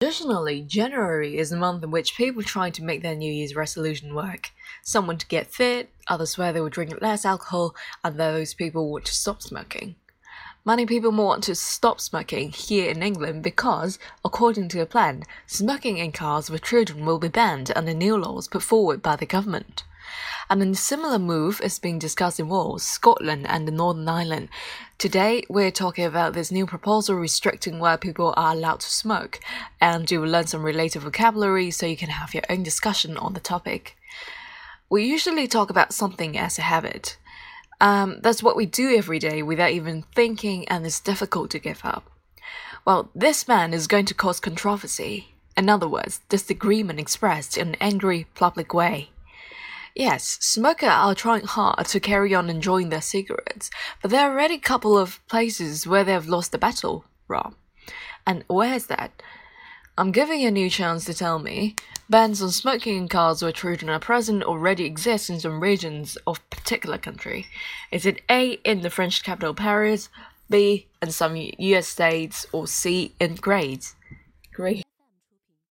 Traditionally, January is the month in which people try to make their New Year's resolution work. Some want to get fit, others swear they will drink less alcohol, and those people want to stop smoking. Many people want to stop smoking here in England because, according to a plan, smoking in cars with children will be banned under new laws put forward by the government. And a similar move is being discussed in Wales, Scotland, and the Northern Ireland. Today, we're talking about this new proposal restricting where people are allowed to smoke, and you will learn some related vocabulary so you can have your own discussion on the topic. We usually talk about something as a habit. Um, that's what we do every day without even thinking, and it's difficult to give up. Well, this ban is going to cause controversy. In other words, disagreement expressed in an angry public way. Yes, smokers are trying hard to carry on enjoying their cigarettes, but there are already a couple of places where they have lost the battle, Rob. And where is that? I'm giving you a new chance to tell me. Bans on smoking in cars where children are present already exist in some regions of particular country. Is it A in the French capital Paris, B in some US states, or C in grades? Great.